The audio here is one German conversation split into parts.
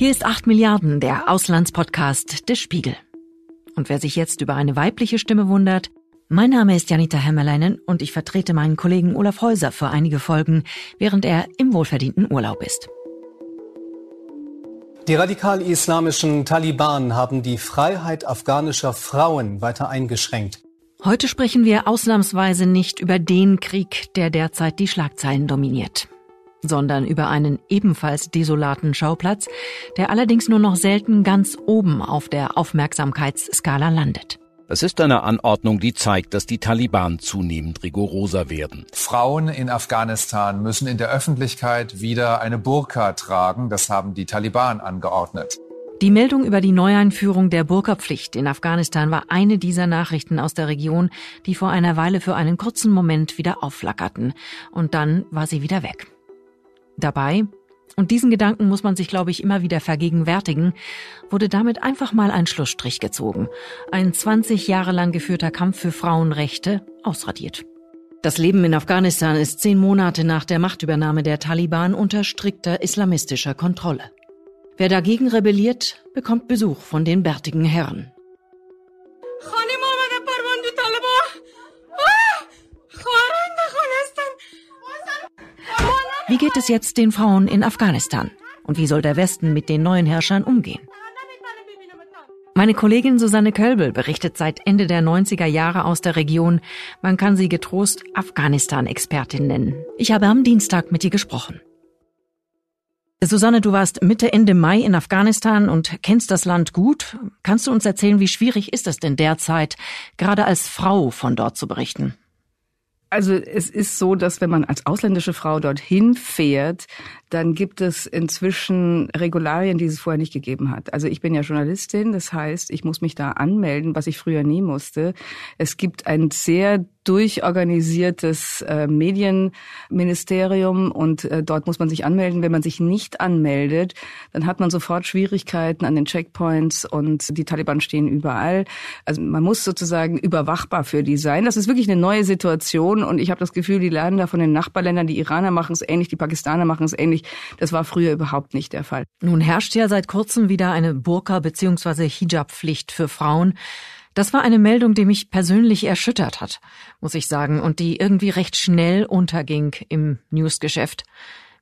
Hier ist 8 Milliarden, der Auslandspodcast des Spiegel. Und wer sich jetzt über eine weibliche Stimme wundert, mein Name ist Janita Hämmerleinen und ich vertrete meinen Kollegen Olaf Häuser für einige Folgen, während er im wohlverdienten Urlaub ist. Die radikal-islamischen Taliban haben die Freiheit afghanischer Frauen weiter eingeschränkt. Heute sprechen wir ausnahmsweise nicht über den Krieg, der derzeit die Schlagzeilen dominiert, sondern über einen ebenfalls desolaten Schauplatz, der allerdings nur noch selten ganz oben auf der Aufmerksamkeitsskala landet. Es ist eine Anordnung, die zeigt, dass die Taliban zunehmend rigoroser werden. Frauen in Afghanistan müssen in der Öffentlichkeit wieder eine Burka tragen. Das haben die Taliban angeordnet. Die Meldung über die Neueinführung der Burka-Pflicht in Afghanistan war eine dieser Nachrichten aus der Region, die vor einer Weile für einen kurzen Moment wieder aufflackerten. Und dann war sie wieder weg. Dabei und diesen Gedanken muss man sich, glaube ich, immer wieder vergegenwärtigen, wurde damit einfach mal ein Schlussstrich gezogen. Ein 20 Jahre lang geführter Kampf für Frauenrechte ausradiert. Das Leben in Afghanistan ist zehn Monate nach der Machtübernahme der Taliban unter strikter islamistischer Kontrolle. Wer dagegen rebelliert, bekommt Besuch von den bärtigen Herren. Wie geht es jetzt den Frauen in Afghanistan? Und wie soll der Westen mit den neuen Herrschern umgehen? Meine Kollegin Susanne Kölbel berichtet seit Ende der 90er Jahre aus der Region. Man kann sie getrost Afghanistan-Expertin nennen. Ich habe am Dienstag mit ihr gesprochen. Susanne, du warst Mitte, Ende Mai in Afghanistan und kennst das Land gut. Kannst du uns erzählen, wie schwierig ist es denn derzeit, gerade als Frau von dort zu berichten? Also es ist so, dass wenn man als ausländische Frau dorthin fährt, dann gibt es inzwischen Regularien, die es vorher nicht gegeben hat. Also ich bin ja Journalistin, das heißt, ich muss mich da anmelden, was ich früher nie musste. Es gibt ein sehr durchorganisiertes äh, Medienministerium und äh, dort muss man sich anmelden. Wenn man sich nicht anmeldet, dann hat man sofort Schwierigkeiten an den Checkpoints und die Taliban stehen überall. Also man muss sozusagen überwachbar für die sein. Das ist wirklich eine neue Situation und ich habe das Gefühl, die lernen da von den Nachbarländern. Die Iraner machen es ähnlich, die Pakistaner machen es ähnlich. Das war früher überhaupt nicht der Fall. Nun herrscht ja seit kurzem wieder eine Burka- bzw. Hijab-Pflicht für Frauen. Das war eine Meldung, die mich persönlich erschüttert hat, muss ich sagen, und die irgendwie recht schnell unterging im Newsgeschäft.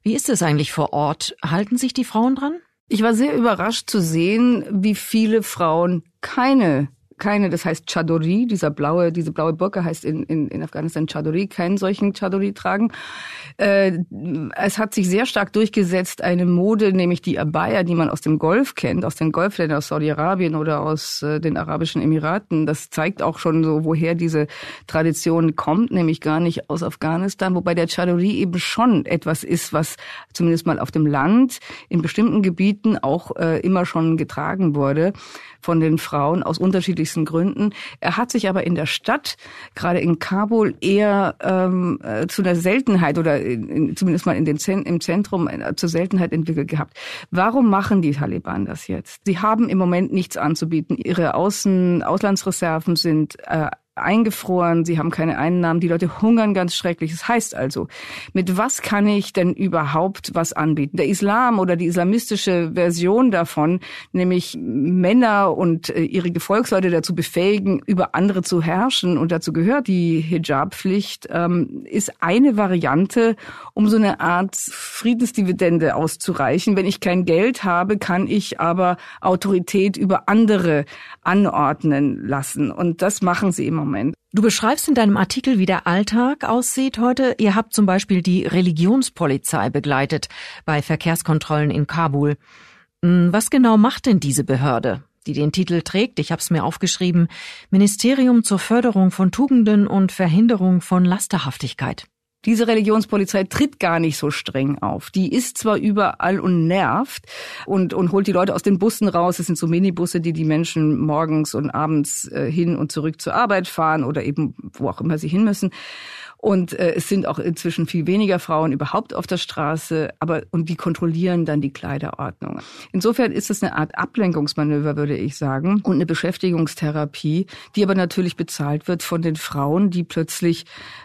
Wie ist es eigentlich vor Ort? Halten sich die Frauen dran? Ich war sehr überrascht zu sehen, wie viele Frauen keine keine, das heißt Chadori, dieser blaue, diese blaue Burka heißt in, in, in Afghanistan Chadori, keinen solchen Chadori tragen. Äh, es hat sich sehr stark durchgesetzt eine Mode, nämlich die Abaya, die man aus dem Golf kennt, aus den Golfländern, aus Saudi-Arabien oder aus äh, den Arabischen Emiraten. Das zeigt auch schon so, woher diese Tradition kommt, nämlich gar nicht aus Afghanistan, wobei der Chadori eben schon etwas ist, was zumindest mal auf dem Land in bestimmten Gebieten auch äh, immer schon getragen wurde von den Frauen aus unterschiedlichsten Gründen. Er hat sich aber in der Stadt, gerade in Kabul, eher ähm, äh, zu einer Seltenheit oder in, zumindest mal in den Zen im Zentrum äh, zur Seltenheit entwickelt gehabt. Warum machen die Taliban das jetzt? Sie haben im Moment nichts anzubieten. Ihre Außen Auslandsreserven sind äh, eingefroren, sie haben keine Einnahmen, die Leute hungern ganz schrecklich. Das heißt also, mit was kann ich denn überhaupt was anbieten? Der Islam oder die islamistische Version davon, nämlich Männer und äh, ihre Gefolgsleute dazu befähigen, über andere zu herrschen und dazu gehört die Hijab-Pflicht, ähm, ist eine Variante, um so eine Art Friedensdividende auszureichen. Wenn ich kein Geld habe, kann ich aber Autorität über andere anordnen lassen. Und das machen sie im Moment. Du beschreibst in deinem Artikel, wie der Alltag aussieht heute. Ihr habt zum Beispiel die Religionspolizei begleitet bei Verkehrskontrollen in Kabul. Hm, was genau macht denn diese Behörde? die den Titel trägt, ich habe es mir aufgeschrieben, Ministerium zur Förderung von Tugenden und Verhinderung von Lasterhaftigkeit. Diese Religionspolizei tritt gar nicht so streng auf. Die ist zwar überall und nervt und, und holt die Leute aus den Bussen raus. Es sind so Minibusse, die die Menschen morgens und abends äh, hin und zurück zur Arbeit fahren oder eben wo auch immer sie hin müssen. Und äh, es sind auch inzwischen viel weniger Frauen überhaupt auf der Straße, aber und die kontrollieren dann die Kleiderordnung. Insofern ist es eine Art Ablenkungsmanöver, würde ich sagen, und eine Beschäftigungstherapie, die aber natürlich bezahlt wird von den Frauen, die plötzlich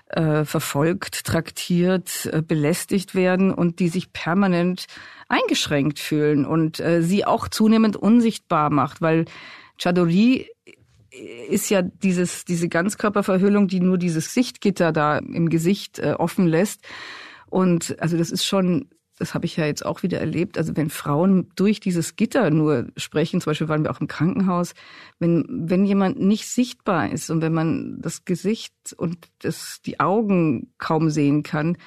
äh, verfolgt, traktiert, äh, belästigt werden und die sich permanent eingeschränkt fühlen und äh, sie auch zunehmend unsichtbar macht, weil Chadori ist ja dieses, diese Ganzkörperverhüllung, die nur dieses Sichtgitter da im Gesicht äh, offen lässt. Und also das ist schon, das habe ich ja jetzt auch wieder erlebt. Also wenn Frauen durch dieses Gitter nur sprechen, zum Beispiel waren wir auch im Krankenhaus, wenn, wenn jemand nicht sichtbar ist und wenn man das Gesicht und das, die Augen kaum sehen kann,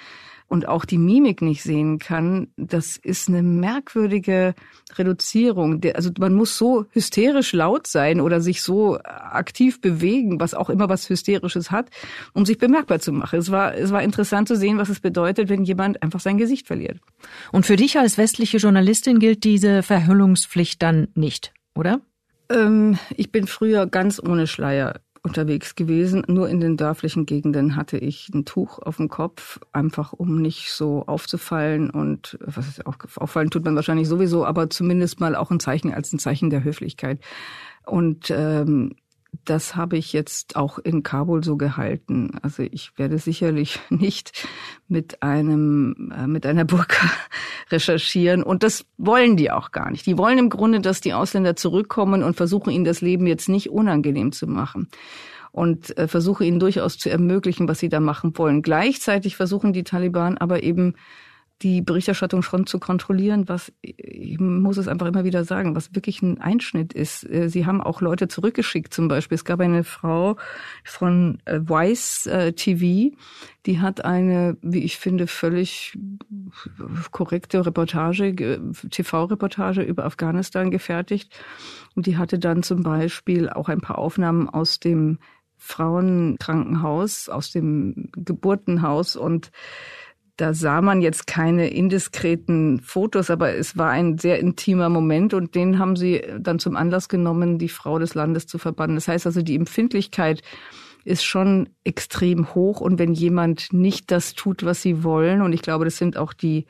und auch die Mimik nicht sehen kann, das ist eine merkwürdige Reduzierung. Also man muss so hysterisch laut sein oder sich so aktiv bewegen, was auch immer was Hysterisches hat, um sich bemerkbar zu machen. Es war, es war interessant zu sehen, was es bedeutet, wenn jemand einfach sein Gesicht verliert. Und für dich als westliche Journalistin gilt diese Verhüllungspflicht dann nicht, oder? Ähm, ich bin früher ganz ohne Schleier unterwegs gewesen. Nur in den dörflichen Gegenden hatte ich ein Tuch auf dem Kopf, einfach um nicht so aufzufallen. Und was ist auch auffallen tut man wahrscheinlich sowieso, aber zumindest mal auch ein Zeichen als ein Zeichen der Höflichkeit. Und ähm, das habe ich jetzt auch in Kabul so gehalten. Also ich werde sicherlich nicht mit einem äh, mit einer Burka recherchieren und das wollen die auch gar nicht. Die wollen im Grunde, dass die Ausländer zurückkommen und versuchen ihnen das Leben jetzt nicht unangenehm zu machen und äh, versuche ihnen durchaus zu ermöglichen, was sie da machen wollen. Gleichzeitig versuchen die Taliban aber eben die Berichterstattung schon zu kontrollieren, was, ich muss es einfach immer wieder sagen, was wirklich ein Einschnitt ist. Äh, sie haben auch Leute zurückgeschickt zum Beispiel. Es gab eine Frau von äh, Vice äh, TV, die hat eine, wie ich finde, völlig korrekte Reportage, TV-Reportage über Afghanistan gefertigt. Und die hatte dann zum Beispiel auch ein paar Aufnahmen aus dem Frauenkrankenhaus, aus dem Geburtenhaus und da sah man jetzt keine indiskreten Fotos, aber es war ein sehr intimer Moment und den haben sie dann zum Anlass genommen, die Frau des Landes zu verbannen. Das heißt also, die Empfindlichkeit ist schon extrem hoch und wenn jemand nicht das tut, was sie wollen, und ich glaube, das sind auch die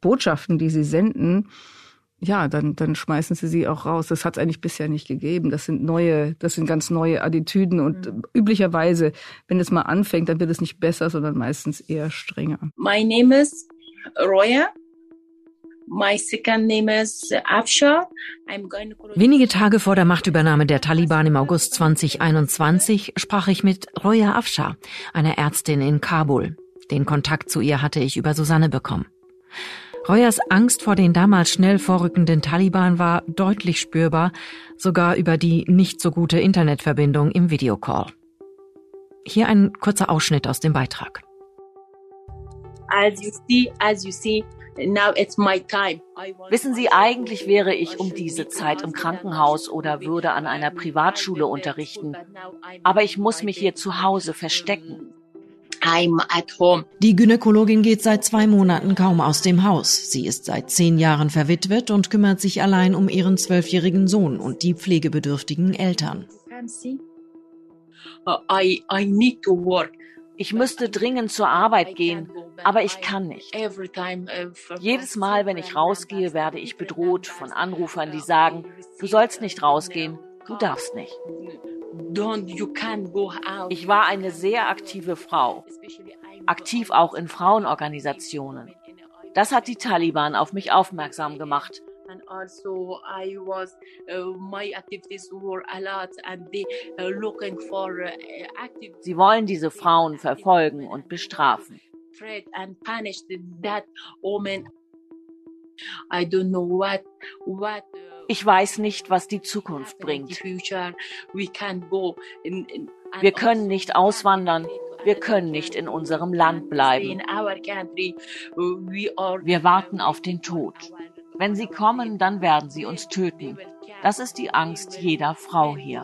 Botschaften, die sie senden, ja, dann, dann schmeißen sie sie auch raus. Das hat es eigentlich bisher nicht gegeben. Das sind neue, das sind ganz neue Attitüden und mhm. üblicherweise, wenn es mal anfängt, dann wird es nicht besser, sondern meistens eher strenger. My name is Roya. My second name is Afshar. I'm Wenige Tage vor der Machtübernahme der Taliban im August 2021 sprach ich mit Roya Afshar, einer Ärztin in Kabul. Den Kontakt zu ihr hatte ich über Susanne bekommen. Reuers Angst vor den damals schnell vorrückenden Taliban war deutlich spürbar, sogar über die nicht so gute Internetverbindung im Videocall. Hier ein kurzer Ausschnitt aus dem Beitrag. As you see, as you see, now it's my time. Wissen Sie, eigentlich wäre ich um diese Zeit im Krankenhaus oder würde an einer Privatschule unterrichten. Aber ich muss mich hier zu Hause verstecken. I'm at home. Die Gynäkologin geht seit zwei Monaten kaum aus dem Haus. Sie ist seit zehn Jahren verwitwet und kümmert sich allein um ihren zwölfjährigen Sohn und die pflegebedürftigen Eltern. Uh, ich müsste dringend zur Arbeit gehen, aber ich kann nicht. Uh, Jedes Mal, wenn ich rausgehe, werde ich bedroht von Anrufern, die sagen, du sollst nicht rausgehen, du darfst nicht. Ich war eine sehr aktive Frau, aktiv auch in Frauenorganisationen. Das hat die Taliban auf mich aufmerksam gemacht. Also uh, uh, Sie wollen diese Frauen verfolgen und bestrafen. I don't know what what ich weiß nicht, was die Zukunft bringt. Wir können nicht auswandern. Wir können nicht in unserem Land bleiben. Wir warten auf den Tod. Wenn sie kommen, dann werden sie uns töten. Das ist die Angst jeder Frau hier.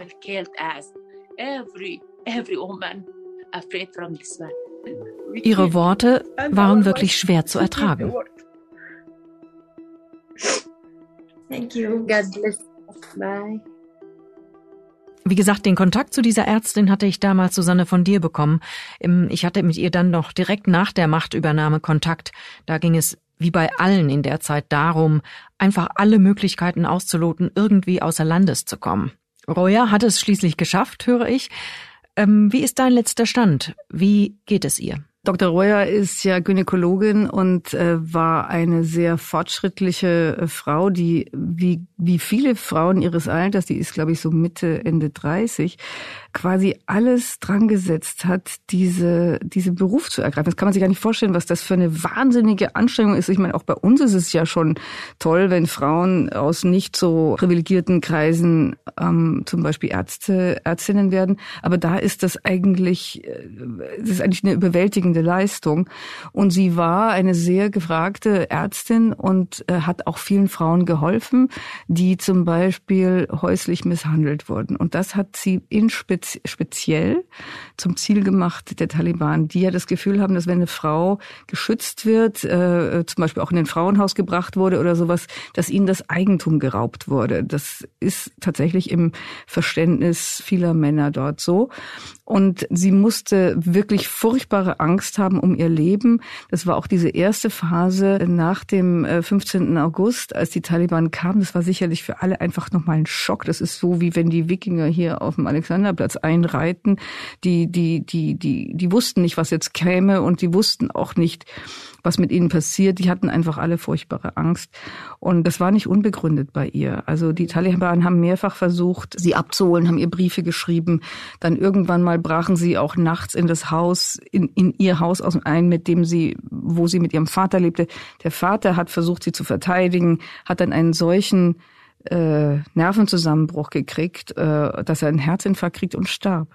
Ihre Worte waren wirklich schwer zu ertragen. Thank you. God bless. Bye. Wie gesagt, den Kontakt zu dieser Ärztin hatte ich damals, Susanne, von dir bekommen. Ich hatte mit ihr dann noch direkt nach der Machtübernahme Kontakt. Da ging es wie bei allen in der Zeit darum, einfach alle Möglichkeiten auszuloten, irgendwie außer Landes zu kommen. Roya hat es schließlich geschafft, höre ich. Ähm, wie ist dein letzter Stand? Wie geht es ihr? Dr. Reuer ist ja Gynäkologin und äh, war eine sehr fortschrittliche äh, Frau, die wie, wie viele Frauen ihres Alters, die ist glaube ich so Mitte, Ende 30, quasi alles dran gesetzt hat, diese, diese Beruf zu ergreifen. Das kann man sich gar nicht vorstellen, was das für eine wahnsinnige Anstrengung ist. Ich meine, auch bei uns ist es ja schon toll, wenn Frauen aus nicht so privilegierten Kreisen ähm, zum Beispiel Ärzte, Ärztinnen werden. Aber da ist das eigentlich, äh, das ist eigentlich eine überwältigende Leistung. Und sie war eine sehr gefragte Ärztin und äh, hat auch vielen Frauen geholfen, die zum Beispiel häuslich misshandelt wurden. Und das hat sie in Spitze speziell zum Ziel gemacht der Taliban, die ja das Gefühl haben, dass wenn eine Frau geschützt wird, äh, zum Beispiel auch in ein Frauenhaus gebracht wurde oder sowas, dass ihnen das Eigentum geraubt wurde. Das ist tatsächlich im Verständnis vieler Männer dort so. Und sie musste wirklich furchtbare Angst haben um ihr Leben. Das war auch diese erste Phase nach dem 15. Äh, August, als die Taliban kamen. Das war sicherlich für alle einfach nochmal ein Schock. Das ist so, wie wenn die Wikinger hier auf dem Alexanderplatz einreiten. Die, die, die, die, die wussten nicht, was jetzt käme und die wussten auch nicht, was mit ihnen passiert. Die hatten einfach alle furchtbare Angst. Und das war nicht unbegründet bei ihr. Also die Taliban haben mehrfach versucht, sie abzuholen, haben ihr Briefe geschrieben. Dann irgendwann mal brachen sie auch nachts in das Haus, in, in ihr Haus ein, mit dem sie, wo sie mit ihrem Vater lebte. Der Vater hat versucht, sie zu verteidigen, hat dann einen solchen äh, Nervenzusammenbruch gekriegt, äh, dass er einen Herzinfarkt kriegt und starb.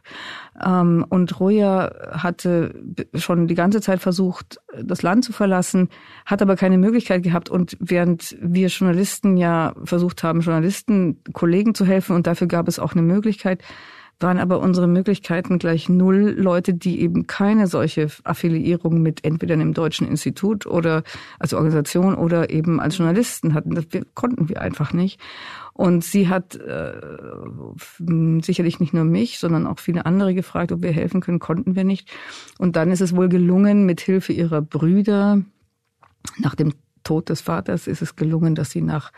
Ähm, und Roja hatte schon die ganze Zeit versucht, das Land zu verlassen, hat aber keine Möglichkeit gehabt. Und während wir Journalisten ja versucht haben, Journalisten, Kollegen zu helfen, und dafür gab es auch eine Möglichkeit, waren aber unsere Möglichkeiten gleich null Leute, die eben keine solche Affiliierung mit entweder einem deutschen Institut oder als Organisation oder eben als Journalisten hatten. Das konnten wir einfach nicht. Und sie hat äh, sicherlich nicht nur mich, sondern auch viele andere gefragt, ob wir helfen können, konnten wir nicht. Und dann ist es wohl gelungen, mit Hilfe ihrer Brüder nach dem Tod des Vaters ist es gelungen, dass sie nach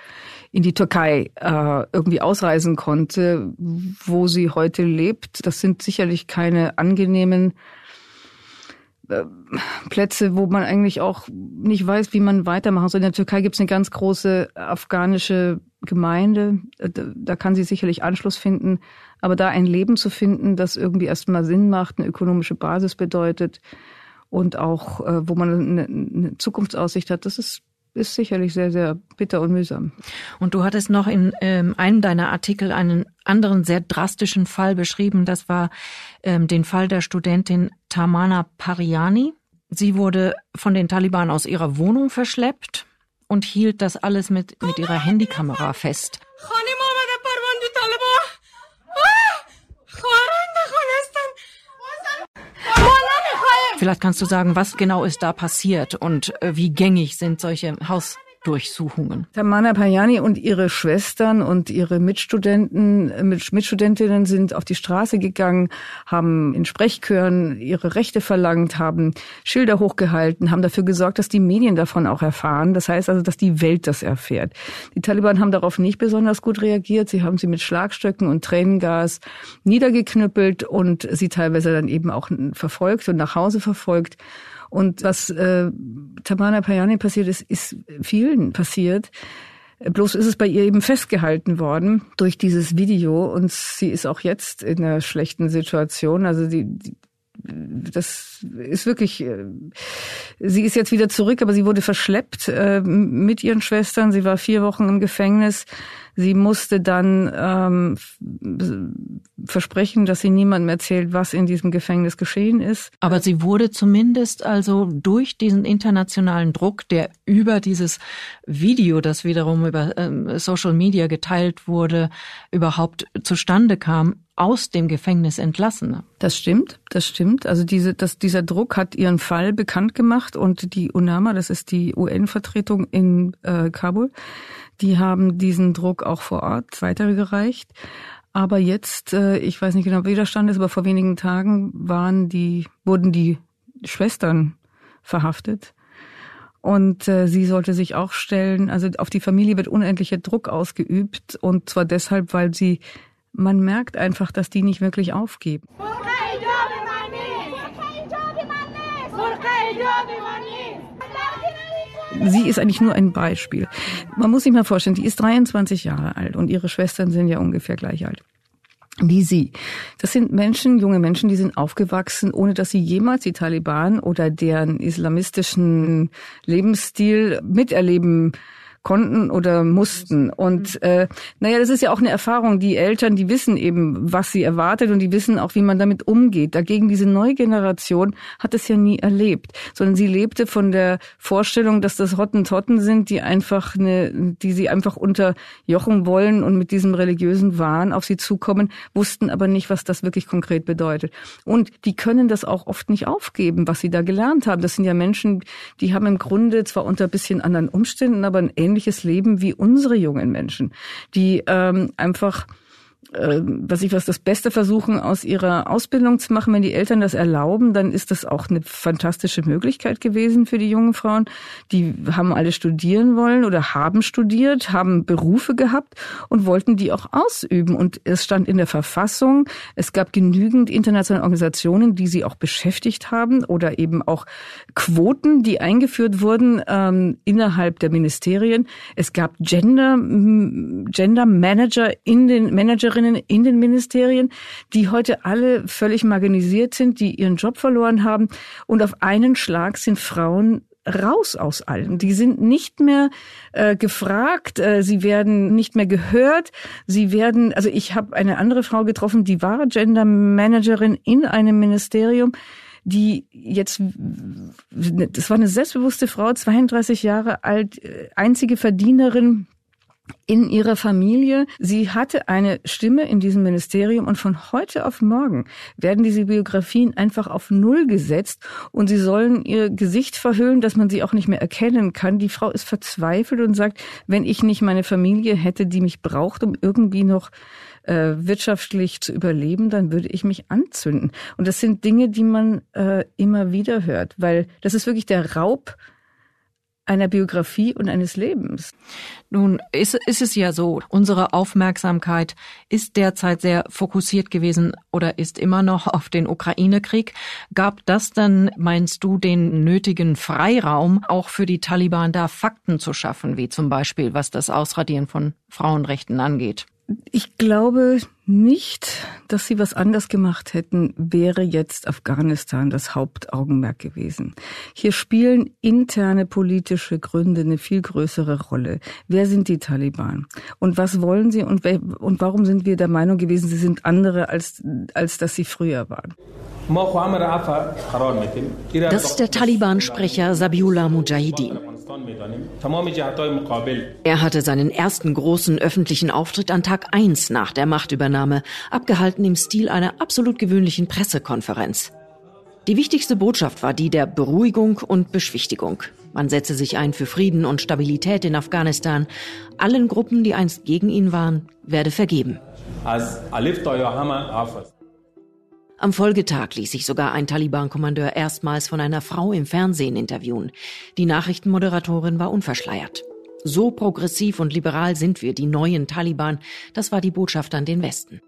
in die Türkei äh, irgendwie ausreisen konnte, wo sie heute lebt. Das sind sicherlich keine angenehmen äh, Plätze, wo man eigentlich auch nicht weiß, wie man weitermachen soll. In der Türkei gibt es eine ganz große afghanische Gemeinde. Äh, da kann sie sicherlich Anschluss finden. Aber da ein Leben zu finden, das irgendwie erstmal Sinn macht, eine ökonomische Basis bedeutet und auch, äh, wo man eine, eine Zukunftsaussicht hat, das ist ist sicherlich sehr, sehr bitter und mühsam. Und du hattest noch in ähm, einem deiner Artikel einen anderen sehr drastischen Fall beschrieben. Das war ähm, den Fall der Studentin Tamana Pariani. Sie wurde von den Taliban aus ihrer Wohnung verschleppt und hielt das alles mit, mit ihrer Handykamera fest. Vielleicht kannst du sagen, was genau ist da passiert und äh, wie gängig sind solche Haus Durchsuchungen. Tamana Payani und ihre Schwestern und ihre Mitstudenten, äh, Mitstudentinnen sind auf die Straße gegangen, haben in Sprechchören ihre Rechte verlangt, haben Schilder hochgehalten, haben dafür gesorgt, dass die Medien davon auch erfahren. Das heißt also, dass die Welt das erfährt. Die Taliban haben darauf nicht besonders gut reagiert. Sie haben sie mit Schlagstöcken und Tränengas niedergeknüppelt und sie teilweise dann eben auch verfolgt und nach Hause verfolgt. Und was äh, Tamana Payani passiert ist, ist vielen passiert. Bloß ist es bei ihr eben festgehalten worden durch dieses Video und sie ist auch jetzt in einer schlechten Situation. Also die, die das ist wirklich, äh, sie ist jetzt wieder zurück, aber sie wurde verschleppt äh, mit ihren Schwestern. Sie war vier Wochen im Gefängnis. Sie musste dann ähm, versprechen, dass sie niemandem erzählt, was in diesem Gefängnis geschehen ist. Aber sie wurde zumindest also durch diesen internationalen Druck, der über dieses Video, das wiederum über ähm, Social Media geteilt wurde, überhaupt zustande kam, aus dem Gefängnis entlassen. Das stimmt, das stimmt. Also diese, das, dieser Druck hat ihren Fall bekannt gemacht und die UNAMA, das ist die UN-Vertretung in äh, Kabul, die haben diesen Druck auch vor Ort weitergereicht. Aber jetzt, äh, ich weiß nicht genau, wie der Stand ist, aber vor wenigen Tagen waren die, wurden die Schwestern verhaftet. Und äh, sie sollte sich auch stellen, also auf die Familie wird unendlicher Druck ausgeübt und zwar deshalb, weil sie, man merkt einfach, dass die nicht wirklich aufgeben. Sie ist eigentlich nur ein Beispiel. Man muss sich mal vorstellen, die ist 23 Jahre alt und ihre Schwestern sind ja ungefähr gleich alt wie sie. Das sind Menschen, junge Menschen, die sind aufgewachsen, ohne dass sie jemals die Taliban oder deren islamistischen Lebensstil miterleben konnten oder mussten. Und äh, naja, das ist ja auch eine Erfahrung. Die Eltern, die wissen eben, was sie erwartet und die wissen auch, wie man damit umgeht. Dagegen diese neue Generation hat es ja nie erlebt, sondern sie lebte von der Vorstellung, dass das Hottentotten sind, die einfach eine, die sie einfach unterjochen wollen und mit diesem religiösen Wahn auf sie zukommen, wussten aber nicht, was das wirklich konkret bedeutet. Und die können das auch oft nicht aufgeben, was sie da gelernt haben. Das sind ja Menschen, die haben im Grunde zwar unter ein bisschen anderen Umständen, aber ein ähnliches Leben wie unsere jungen Menschen, die ähm, einfach äh, was ich was das Beste versuchen, aus ihrer Ausbildung zu machen. Wenn die Eltern das erlauben, dann ist das auch eine fantastische Möglichkeit gewesen für die jungen Frauen. Die haben alle studieren wollen oder haben studiert, haben Berufe gehabt und wollten die auch ausüben. Und es stand in der Verfassung, es gab genügend internationale Organisationen, die sie auch beschäftigt haben oder eben auch Quoten, die eingeführt wurden ähm, innerhalb der Ministerien. Es gab Gender, Gender Manager in den Managerinnen Ministerinnen in den Ministerien, die heute alle völlig marginalisiert sind, die ihren Job verloren haben. Und auf einen Schlag sind Frauen raus aus allem. Die sind nicht mehr äh, gefragt, äh, sie werden nicht mehr gehört, sie werden, also ich habe eine andere Frau getroffen, die war Gender Managerin in einem Ministerium, die jetzt, das war eine selbstbewusste Frau, 32 Jahre alt, äh, einzige Verdienerin in ihrer Familie. Sie hatte eine Stimme in diesem Ministerium und von heute auf morgen werden diese Biografien einfach auf Null gesetzt und sie sollen ihr Gesicht verhüllen, dass man sie auch nicht mehr erkennen kann. Die Frau ist verzweifelt und sagt, wenn ich nicht meine Familie hätte, die mich braucht, um irgendwie noch äh, wirtschaftlich zu überleben, dann würde ich mich anzünden. Und das sind Dinge, die man äh, immer wieder hört, weil das ist wirklich der Raub einer Biografie und eines Lebens. Nun ist, ist es ja so, unsere Aufmerksamkeit ist derzeit sehr fokussiert gewesen oder ist immer noch auf den Ukraine-Krieg. Gab das dann, meinst du, den nötigen Freiraum, auch für die Taliban da Fakten zu schaffen, wie zum Beispiel was das Ausradieren von Frauenrechten angeht? Ich glaube nicht, dass sie was anders gemacht hätten, wäre jetzt Afghanistan das Hauptaugenmerk gewesen. Hier spielen interne politische Gründe eine viel größere Rolle. Wer sind die Taliban? Und was wollen sie und, und warum sind wir der Meinung gewesen, sie sind andere, als, als dass sie früher waren? Das ist der Taliban-Sprecher Sabiullah Mujahideen. Er hatte seinen ersten großen öffentlichen Auftritt an Tag 1 nach der Machtübernahme, abgehalten im Stil einer absolut gewöhnlichen Pressekonferenz. Die wichtigste Botschaft war die der Beruhigung und Beschwichtigung. Man setze sich ein für Frieden und Stabilität in Afghanistan. Allen Gruppen, die einst gegen ihn waren, werde vergeben. Am Folgetag ließ sich sogar ein Taliban-Kommandeur erstmals von einer Frau im Fernsehen interviewen. Die Nachrichtenmoderatorin war unverschleiert. So progressiv und liberal sind wir, die neuen Taliban. Das war die Botschaft an den Westen.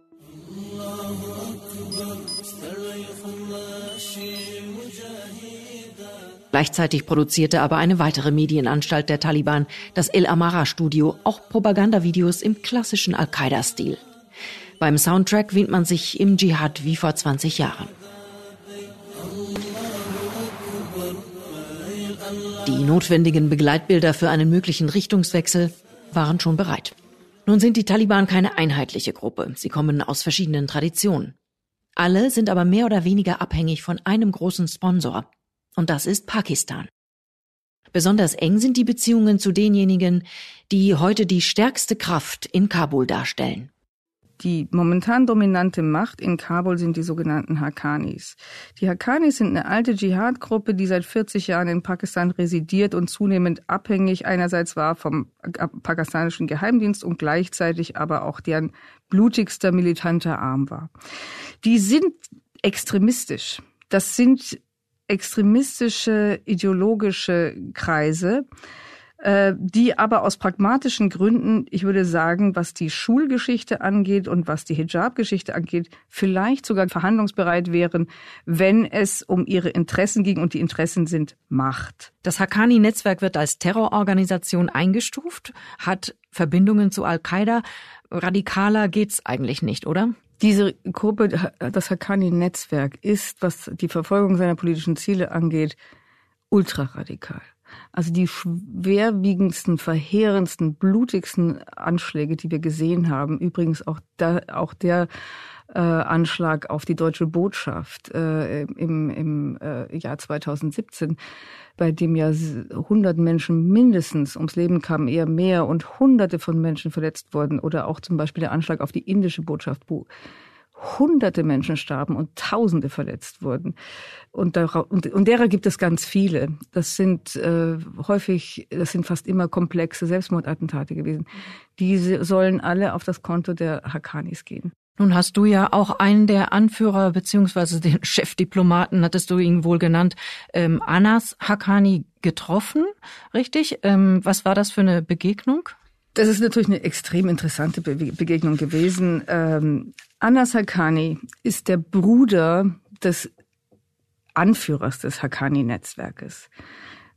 Gleichzeitig produzierte aber eine weitere Medienanstalt der Taliban, das El Amara Studio, auch Propagandavideos im klassischen Al-Qaida-Stil. Beim Soundtrack wehnt man sich im Dschihad wie vor 20 Jahren. Die notwendigen Begleitbilder für einen möglichen Richtungswechsel waren schon bereit. Nun sind die Taliban keine einheitliche Gruppe. Sie kommen aus verschiedenen Traditionen. Alle sind aber mehr oder weniger abhängig von einem großen Sponsor. Und das ist Pakistan. Besonders eng sind die Beziehungen zu denjenigen, die heute die stärkste Kraft in Kabul darstellen. Die momentan dominante Macht in Kabul sind die sogenannten Haqqanis. Die Haqqanis sind eine alte Dschihad-Gruppe, die seit 40 Jahren in Pakistan residiert und zunehmend abhängig einerseits war vom pakistanischen Geheimdienst und gleichzeitig aber auch deren blutigster militanter Arm war. Die sind extremistisch. Das sind extremistische ideologische Kreise, die aber aus pragmatischen Gründen, ich würde sagen, was die Schulgeschichte angeht und was die Hijab-Geschichte angeht, vielleicht sogar verhandlungsbereit wären, wenn es um ihre Interessen ging und die Interessen sind Macht. Das Haqqani-Netzwerk wird als Terrororganisation eingestuft, hat Verbindungen zu Al-Qaida. Radikaler geht's eigentlich nicht, oder? Diese Gruppe, das Haqqani-Netzwerk, ist, was die Verfolgung seiner politischen Ziele angeht, ultraradikal. Also die schwerwiegendsten, verheerendsten, blutigsten Anschläge, die wir gesehen haben, übrigens auch, da, auch der äh, Anschlag auf die deutsche Botschaft äh, im, im äh, Jahr 2017, bei dem ja 100 Menschen mindestens ums Leben kamen, eher mehr und Hunderte von Menschen verletzt wurden. Oder auch zum Beispiel der Anschlag auf die indische Botschaft, wo hunderte Menschen starben und Tausende verletzt wurden. Und, darauf, und, und derer gibt es ganz viele. Das sind äh, häufig, das sind fast immer komplexe Selbstmordattentate gewesen. Diese sollen alle auf das Konto der Hakanis gehen. Nun hast du ja auch einen der Anführer beziehungsweise den Chefdiplomaten, hattest du ihn wohl genannt, ähm, Anas Hakani getroffen, richtig? Ähm, was war das für eine Begegnung? Das ist natürlich eine extrem interessante Be Begegnung gewesen. Ähm, Anas Hakani ist der Bruder des Anführers des Hakani-Netzwerkes.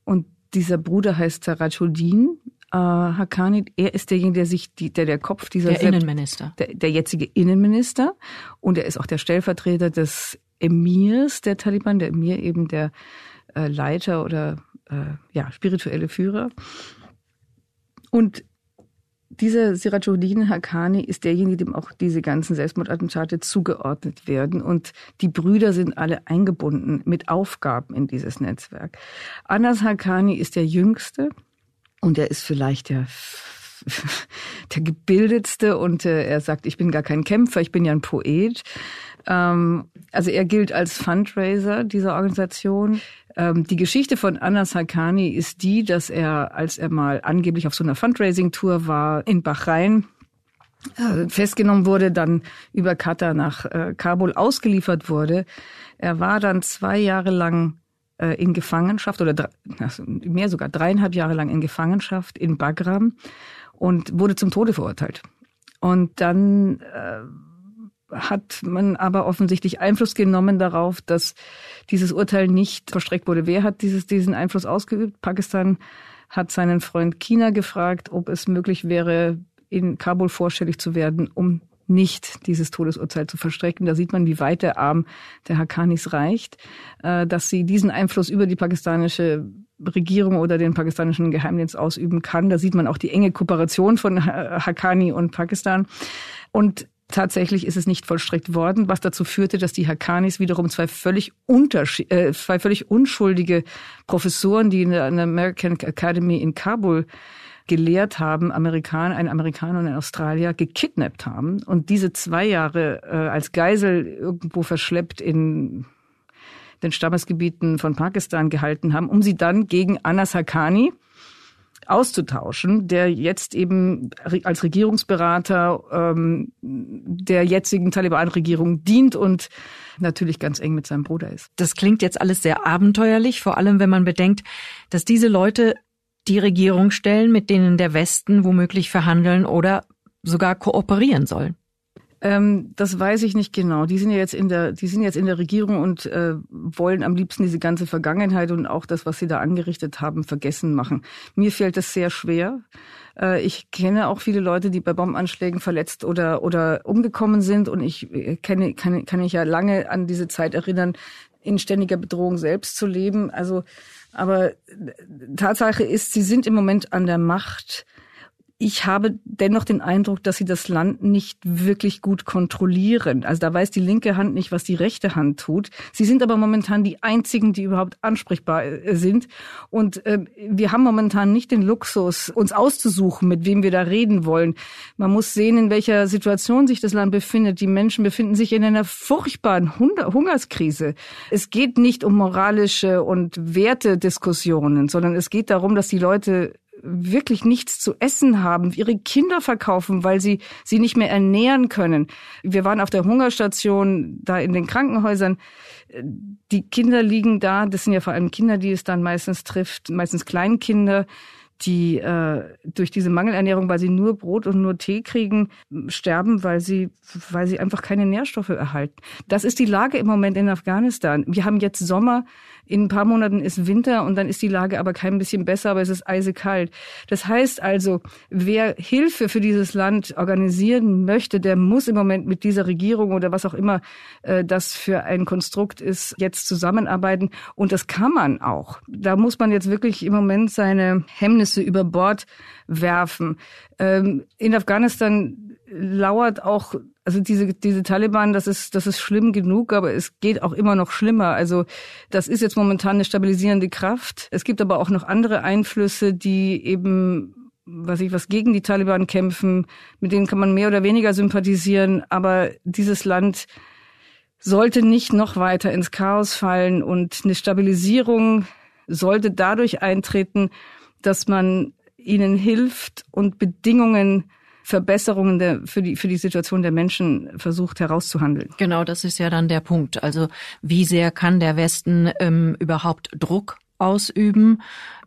Und dieser Bruder heißt Sarajuddin äh, Hakani. Er ist derjenige, der sich, die, der der Kopf dieser der Innenminister, der, der jetzige Innenminister, und er ist auch der Stellvertreter des Emirs der Taliban, der Emir eben der äh, Leiter oder äh, ja spirituelle Führer. Und dieser Sirajuddin Haqqani ist derjenige, dem auch diese ganzen Selbstmordattentate zugeordnet werden. Und die Brüder sind alle eingebunden mit Aufgaben in dieses Netzwerk. Anas Haqqani ist der Jüngste und er ist vielleicht der der gebildetste und äh, er sagt, ich bin gar kein Kämpfer, ich bin ja ein Poet. Ähm, also er gilt als Fundraiser dieser Organisation. Ähm, die Geschichte von Anas Haqqani ist die, dass er, als er mal angeblich auf so einer Fundraising-Tour war in Bahrain, äh, festgenommen wurde, dann über Katar nach äh, Kabul ausgeliefert wurde. Er war dann zwei Jahre lang äh, in Gefangenschaft oder drei, also mehr sogar dreieinhalb Jahre lang in Gefangenschaft in Bagram und wurde zum Tode verurteilt. Und dann äh, hat man aber offensichtlich Einfluss genommen darauf, dass dieses Urteil nicht verstreckt wurde. Wer hat dieses, diesen Einfluss ausgeübt? Pakistan hat seinen Freund China gefragt, ob es möglich wäre, in Kabul vorstellig zu werden, um nicht dieses Todesurteil zu verstrecken. Da sieht man, wie weit der Arm der Hakanis reicht, äh, dass sie diesen Einfluss über die pakistanische Regierung oder den pakistanischen Geheimdienst ausüben kann. Da sieht man auch die enge Kooperation von Hakani und Pakistan. Und Tatsächlich ist es nicht vollstreckt worden, was dazu führte, dass die Hakanis wiederum zwei völlig, äh, zwei völlig unschuldige Professoren, die in der American Academy in Kabul gelehrt haben, Amerikaner, ein Amerikaner und ein Australier, gekidnappt haben und diese zwei Jahre äh, als Geisel irgendwo verschleppt in den Stammesgebieten von Pakistan gehalten haben, um sie dann gegen Anas Haqqani, auszutauschen, der jetzt eben als Regierungsberater ähm, der jetzigen Taliban-Regierung dient und natürlich ganz eng mit seinem Bruder ist. Das klingt jetzt alles sehr abenteuerlich, vor allem wenn man bedenkt, dass diese Leute die Regierung stellen, mit denen der Westen womöglich verhandeln oder sogar kooperieren soll. Ähm, das weiß ich nicht genau. Die sind ja jetzt in der, die sind jetzt in der Regierung und äh, wollen am liebsten diese ganze Vergangenheit und auch das, was sie da angerichtet haben, vergessen machen. Mir fällt das sehr schwer. Äh, ich kenne auch viele Leute, die bei Bombenanschlägen verletzt oder oder umgekommen sind und ich äh, kenne kann, kann ich ja lange an diese Zeit erinnern, in ständiger Bedrohung selbst zu leben. Also, aber äh, Tatsache ist, sie sind im Moment an der Macht ich habe dennoch den Eindruck, dass sie das Land nicht wirklich gut kontrollieren. Also da weiß die linke Hand nicht, was die rechte Hand tut. Sie sind aber momentan die einzigen, die überhaupt ansprechbar äh, sind. Und äh, wir haben momentan nicht den Luxus, uns auszusuchen, mit wem wir da reden wollen. Man muss sehen, in welcher Situation sich das Land befindet. Die Menschen befinden sich in einer furchtbaren Hungerskrise. Es geht nicht um moralische und Wertediskussionen, sondern es geht darum, dass die Leute wirklich nichts zu essen haben, ihre Kinder verkaufen, weil sie sie nicht mehr ernähren können. Wir waren auf der Hungerstation da in den Krankenhäusern. Die Kinder liegen da, das sind ja vor allem Kinder, die es dann meistens trifft, meistens Kleinkinder die äh, durch diese Mangelernährung, weil sie nur Brot und nur Tee kriegen, sterben, weil sie, weil sie einfach keine Nährstoffe erhalten. Das ist die Lage im Moment in Afghanistan. Wir haben jetzt Sommer, in ein paar Monaten ist Winter und dann ist die Lage aber kein bisschen besser, aber es ist eisekalt. Das heißt also, wer Hilfe für dieses Land organisieren möchte, der muss im Moment mit dieser Regierung oder was auch immer äh, das für ein Konstrukt ist, jetzt zusammenarbeiten. Und das kann man auch. Da muss man jetzt wirklich im Moment seine Hemmnisse über Bord werfen. Ähm, in Afghanistan lauert auch also diese, diese Taliban, das ist, das ist schlimm genug, aber es geht auch immer noch schlimmer. Also das ist jetzt momentan eine stabilisierende Kraft. Es gibt aber auch noch andere Einflüsse, die eben was ich was gegen die Taliban kämpfen, mit denen kann man mehr oder weniger sympathisieren, aber dieses Land sollte nicht noch weiter ins Chaos fallen und eine Stabilisierung sollte dadurch eintreten, dass man ihnen hilft und Bedingungen Verbesserungen der, für, die, für die Situation der Menschen versucht herauszuhandeln. Genau, das ist ja dann der Punkt. Also wie sehr kann der Westen ähm, überhaupt Druck ausüben?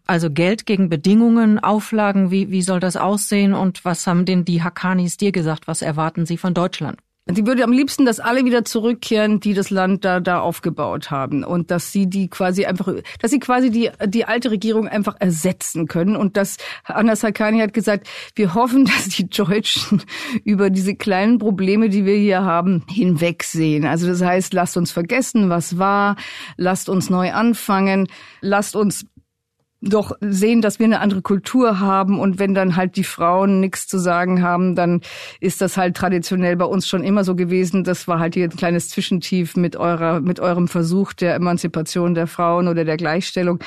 Also Geld gegen Bedingungen, Auflagen, wie, wie soll das aussehen und was haben denn die Hakanis dir gesagt? Was erwarten sie von Deutschland? Die würde am liebsten, dass alle wieder zurückkehren, die das Land da, da aufgebaut haben. Und dass sie die quasi einfach, dass sie quasi die, die alte Regierung einfach ersetzen können. Und dass Anna Sakani hat gesagt, wir hoffen, dass die Deutschen über diese kleinen Probleme, die wir hier haben, hinwegsehen. Also das heißt, lasst uns vergessen, was war, lasst uns neu anfangen, lasst uns doch sehen, dass wir eine andere Kultur haben und wenn dann halt die Frauen nichts zu sagen haben, dann ist das halt traditionell bei uns schon immer so gewesen. Das war halt hier ein kleines Zwischentief mit eurer, mit eurem Versuch der Emanzipation der Frauen oder der Gleichstellung.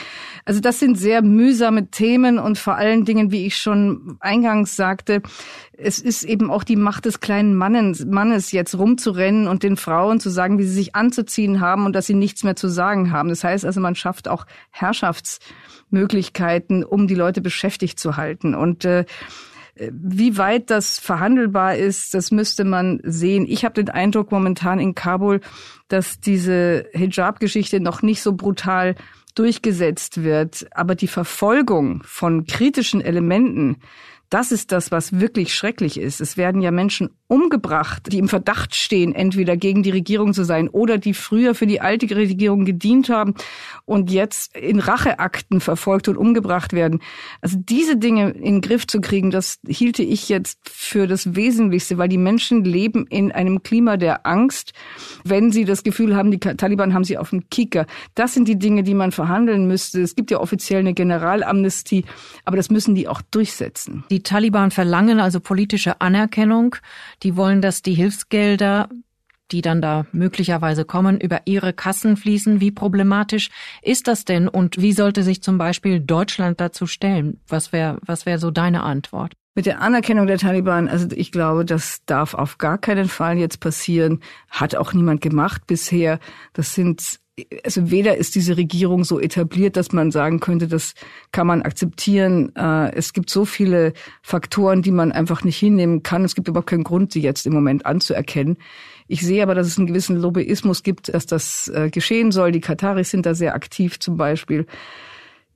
Also das sind sehr mühsame Themen und vor allen Dingen, wie ich schon eingangs sagte, es ist eben auch die Macht des kleinen Mannes, Mannes jetzt rumzurennen und den Frauen zu sagen, wie sie sich anzuziehen haben und dass sie nichts mehr zu sagen haben. Das heißt also, man schafft auch Herrschafts Möglichkeiten, um die Leute beschäftigt zu halten. Und äh, wie weit das verhandelbar ist, das müsste man sehen. Ich habe den Eindruck momentan in Kabul, dass diese Hijab-Geschichte noch nicht so brutal durchgesetzt wird. Aber die Verfolgung von kritischen Elementen, das ist das, was wirklich schrecklich ist. Es werden ja Menschen umgebracht, die im Verdacht stehen, entweder gegen die Regierung zu sein oder die früher für die alte Regierung gedient haben und jetzt in Racheakten verfolgt und umgebracht werden. Also diese Dinge in den Griff zu kriegen, das hielte ich jetzt für das Wesentlichste, weil die Menschen leben in einem Klima der Angst, wenn sie das Gefühl haben, die Taliban haben sie auf dem Kicker. Das sind die Dinge, die man verhandeln müsste. Es gibt ja offiziell eine Generalamnestie, aber das müssen die auch durchsetzen. Die Taliban verlangen also politische Anerkennung. Die wollen, dass die Hilfsgelder die dann da möglicherweise kommen, über ihre Kassen fließen. Wie problematisch ist das denn und wie sollte sich zum Beispiel Deutschland dazu stellen? Was wäre was wäre so deine Antwort? Mit der Anerkennung der Taliban, also ich glaube, das darf auf gar keinen Fall jetzt passieren. Hat auch niemand gemacht bisher. Das sind also weder ist diese Regierung so etabliert, dass man sagen könnte, das kann man akzeptieren. Äh, es gibt so viele Faktoren, die man einfach nicht hinnehmen kann. Es gibt überhaupt keinen Grund, sie jetzt im Moment anzuerkennen. Ich sehe aber, dass es einen gewissen Lobbyismus gibt, dass das äh, geschehen soll. Die Kataris sind da sehr aktiv zum Beispiel.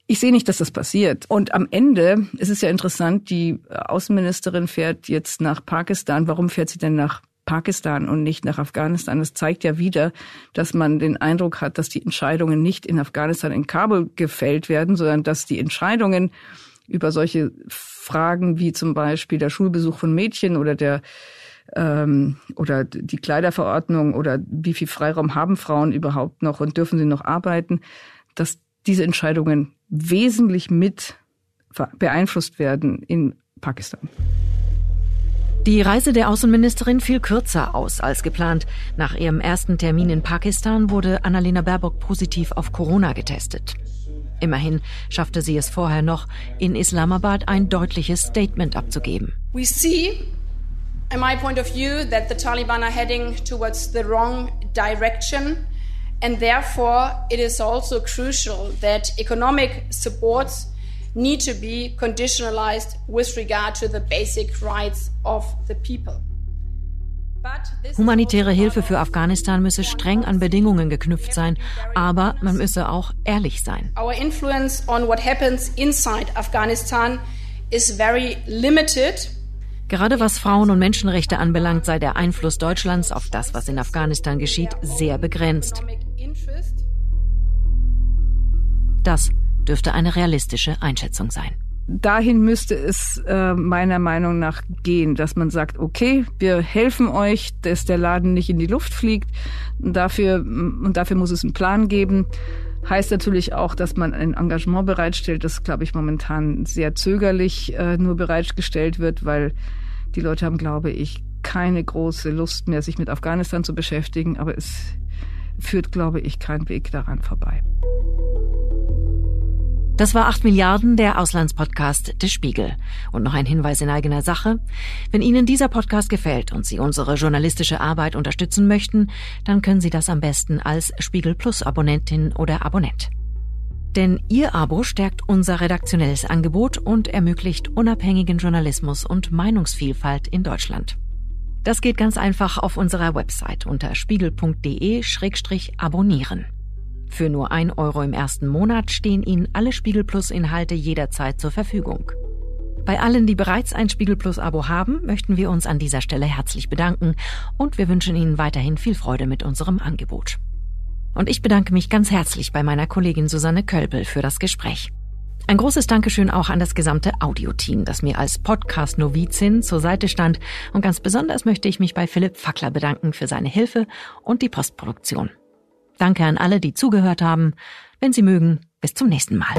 Ich sehe nicht, dass das passiert. Und am Ende ist es ja interessant, die Außenministerin fährt jetzt nach Pakistan. Warum fährt sie denn nach Pakistan und nicht nach Afghanistan. Das zeigt ja wieder, dass man den Eindruck hat, dass die Entscheidungen nicht in Afghanistan, in Kabul gefällt werden, sondern dass die Entscheidungen über solche Fragen wie zum Beispiel der Schulbesuch von Mädchen oder der ähm, oder die Kleiderverordnung oder wie viel Freiraum haben Frauen überhaupt noch und dürfen sie noch arbeiten, dass diese Entscheidungen wesentlich mit beeinflusst werden in Pakistan. Die Reise der Außenministerin fiel kürzer aus als geplant. Nach ihrem ersten Termin in Pakistan wurde Annalena Baerbock positiv auf Corona getestet. Immerhin schaffte sie es vorher noch, in Islamabad ein deutliches Statement abzugeben. We see, in my point of view, that the Taliban are heading towards the wrong direction. And therefore, it is also crucial that economic supports need to be conditionalized with regard to the basic rights of the people. Humanitäre Hilfe für Afghanistan müsse streng an Bedingungen geknüpft sein, aber man müsse auch ehrlich sein. Our influence on what happens inside Afghanistan is very limited. Gerade was Frauen- und Menschenrechte anbelangt, sei der Einfluss Deutschlands auf das, was in Afghanistan geschieht, sehr begrenzt. Das dürfte eine realistische Einschätzung sein dahin müsste es äh, meiner Meinung nach gehen, dass man sagt, okay, wir helfen euch, dass der Laden nicht in die Luft fliegt. Und dafür, und dafür muss es einen Plan geben. Heißt natürlich auch, dass man ein Engagement bereitstellt, das, glaube ich, momentan sehr zögerlich äh, nur bereitgestellt wird, weil die Leute haben, glaube ich, keine große Lust mehr, sich mit Afghanistan zu beschäftigen. Aber es führt, glaube ich, kein Weg daran vorbei. Das war 8 Milliarden, der Auslandspodcast des Spiegel. Und noch ein Hinweis in eigener Sache. Wenn Ihnen dieser Podcast gefällt und Sie unsere journalistische Arbeit unterstützen möchten, dann können Sie das am besten als Spiegel Plus Abonnentin oder Abonnent. Denn Ihr Abo stärkt unser redaktionelles Angebot und ermöglicht unabhängigen Journalismus und Meinungsvielfalt in Deutschland. Das geht ganz einfach auf unserer Website unter spiegel.de-abonnieren. Für nur ein Euro im ersten Monat stehen Ihnen alle Spiegel Plus Inhalte jederzeit zur Verfügung. Bei allen, die bereits ein Spiegel Plus Abo haben, möchten wir uns an dieser Stelle herzlich bedanken und wir wünschen Ihnen weiterhin viel Freude mit unserem Angebot. Und ich bedanke mich ganz herzlich bei meiner Kollegin Susanne Kölbel für das Gespräch. Ein großes Dankeschön auch an das gesamte Audioteam, das mir als Podcast-Novizin zur Seite stand. Und ganz besonders möchte ich mich bei Philipp Fackler bedanken für seine Hilfe und die Postproduktion. Danke an alle, die zugehört haben. Wenn Sie mögen, bis zum nächsten Mal.